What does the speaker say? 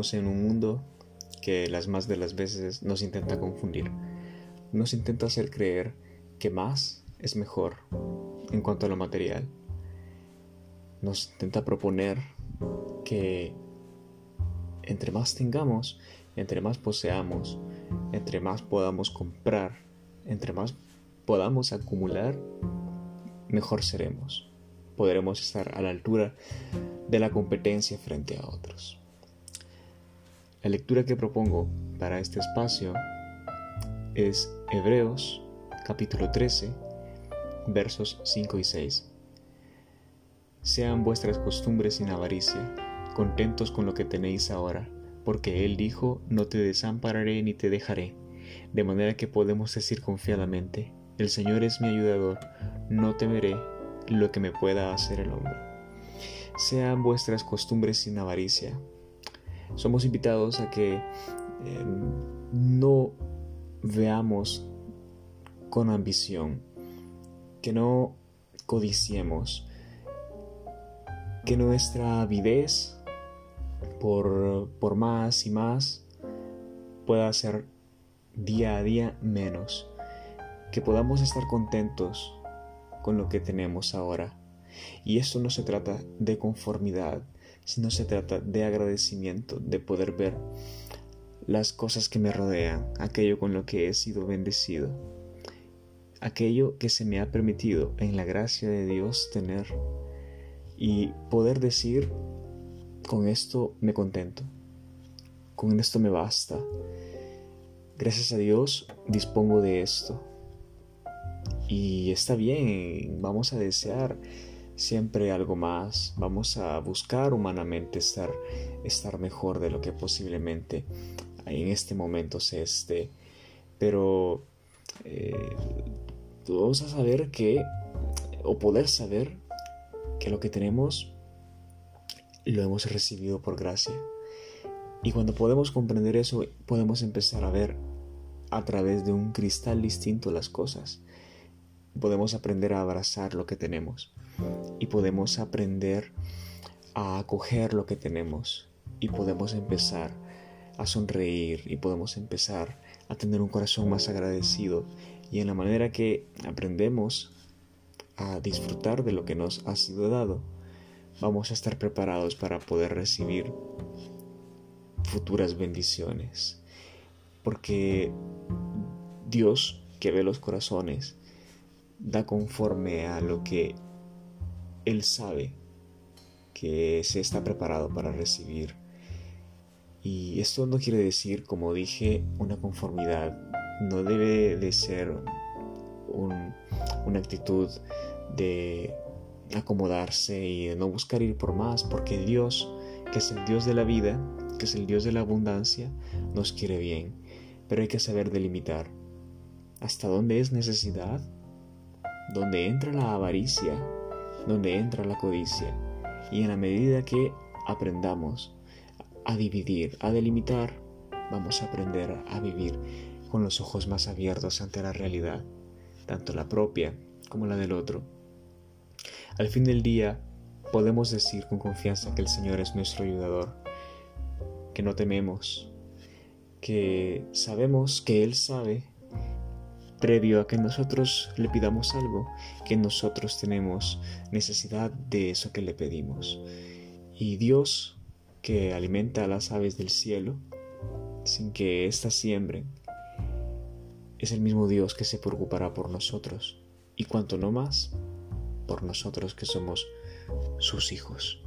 En un mundo que las más de las veces nos intenta confundir. Nos intenta hacer creer que más es mejor en cuanto a lo material. Nos intenta proponer que entre más tengamos, entre más poseamos, entre más podamos comprar, entre más podamos acumular, mejor seremos. Podremos estar a la altura de la competencia frente a otros. La lectura que propongo para este espacio es Hebreos capítulo 13 versos 5 y 6. Sean vuestras costumbres sin avaricia, contentos con lo que tenéis ahora, porque Él dijo, no te desampararé ni te dejaré, de manera que podemos decir confiadamente, el Señor es mi ayudador, no temeré lo que me pueda hacer el hombre. Sean vuestras costumbres sin avaricia, somos invitados a que em, no veamos con ambición, que no codiciemos, que nuestra avidez por, por más y más pueda ser día a día menos, que podamos estar contentos con lo que tenemos ahora. Y esto no se trata de conformidad, sino se trata de agradecimiento, de poder ver las cosas que me rodean, aquello con lo que he sido bendecido, aquello que se me ha permitido en la gracia de Dios tener y poder decir, con esto me contento, con esto me basta. Gracias a Dios dispongo de esto. Y está bien, vamos a desear siempre algo más, vamos a buscar humanamente estar, estar mejor de lo que posiblemente en este momento se esté. Pero eh, vamos a saber que, o poder saber que lo que tenemos lo hemos recibido por gracia. Y cuando podemos comprender eso, podemos empezar a ver a través de un cristal distinto las cosas. Podemos aprender a abrazar lo que tenemos y podemos aprender a acoger lo que tenemos y podemos empezar a sonreír y podemos empezar a tener un corazón más agradecido y en la manera que aprendemos a disfrutar de lo que nos ha sido dado, vamos a estar preparados para poder recibir futuras bendiciones. Porque Dios que ve los corazones da conforme a lo que él sabe que se está preparado para recibir. Y esto no quiere decir, como dije, una conformidad. No debe de ser una actitud de acomodarse y de no buscar ir por más, porque Dios, que es el Dios de la vida, que es el Dios de la abundancia, nos quiere bien. Pero hay que saber delimitar hasta dónde es necesidad, dónde entra la avaricia donde entra la codicia. Y en la medida que aprendamos a dividir, a delimitar, vamos a aprender a vivir con los ojos más abiertos ante la realidad, tanto la propia como la del otro. Al fin del día, podemos decir con confianza que el Señor es nuestro ayudador, que no tememos, que sabemos que Él sabe previo a que nosotros le pidamos algo, que nosotros tenemos necesidad de eso que le pedimos. Y Dios, que alimenta a las aves del cielo, sin que éstas siembren, es el mismo Dios que se preocupará por nosotros, y cuanto no más, por nosotros que somos sus hijos.